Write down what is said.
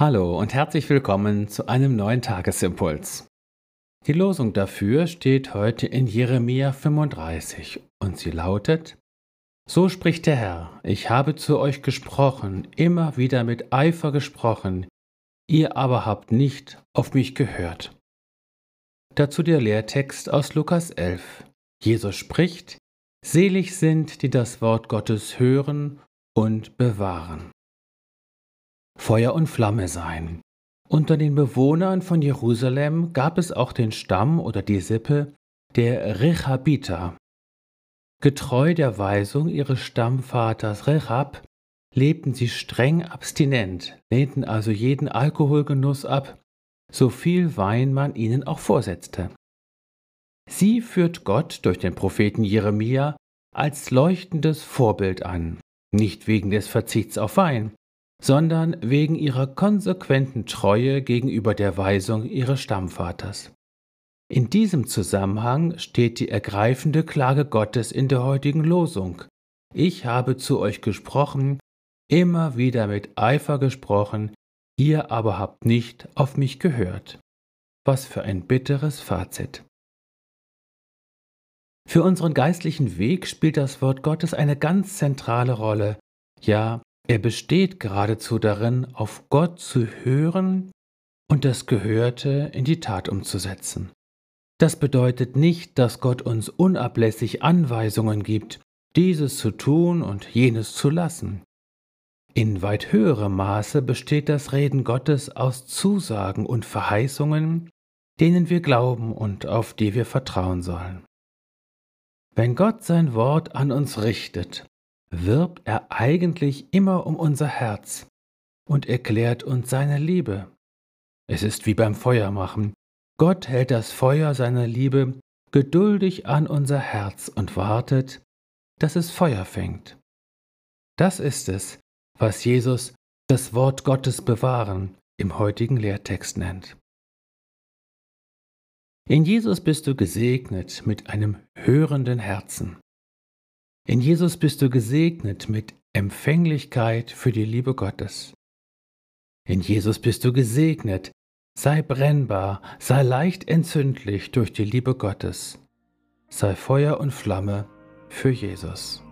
Hallo und herzlich willkommen zu einem neuen Tagesimpuls. Die Losung dafür steht heute in Jeremia 35 und sie lautet, So spricht der Herr, ich habe zu euch gesprochen, immer wieder mit Eifer gesprochen, ihr aber habt nicht auf mich gehört. Dazu der Lehrtext aus Lukas 11. Jesus spricht, Selig sind, die das Wort Gottes hören und bewahren. Feuer und Flamme sein. Unter den Bewohnern von Jerusalem gab es auch den Stamm oder die Sippe der Rechabiter. Getreu der Weisung ihres Stammvaters Rechab lebten sie streng abstinent, lehnten also jeden Alkoholgenuss ab, so viel Wein man ihnen auch vorsetzte. Sie führt Gott durch den Propheten Jeremia als leuchtendes Vorbild an, nicht wegen des Verzichts auf Wein, sondern wegen ihrer konsequenten Treue gegenüber der Weisung ihres Stammvaters. In diesem Zusammenhang steht die ergreifende Klage Gottes in der heutigen Losung. Ich habe zu euch gesprochen, immer wieder mit Eifer gesprochen, ihr aber habt nicht auf mich gehört. Was für ein bitteres Fazit. Für unseren geistlichen Weg spielt das Wort Gottes eine ganz zentrale Rolle, ja er besteht geradezu darin, auf Gott zu hören und das Gehörte in die Tat umzusetzen. Das bedeutet nicht, dass Gott uns unablässig Anweisungen gibt, dieses zu tun und jenes zu lassen. In weit höherem Maße besteht das Reden Gottes aus Zusagen und Verheißungen, denen wir glauben und auf die wir vertrauen sollen. Wenn Gott sein Wort an uns richtet, wirbt er eigentlich immer um unser Herz und erklärt uns seine Liebe. Es ist wie beim Feuermachen. Gott hält das Feuer seiner Liebe geduldig an unser Herz und wartet, dass es Feuer fängt. Das ist es, was Jesus das Wort Gottes bewahren im heutigen Lehrtext nennt. In Jesus bist du gesegnet mit einem hörenden Herzen. In Jesus bist du gesegnet mit Empfänglichkeit für die Liebe Gottes. In Jesus bist du gesegnet, sei brennbar, sei leicht entzündlich durch die Liebe Gottes, sei Feuer und Flamme für Jesus.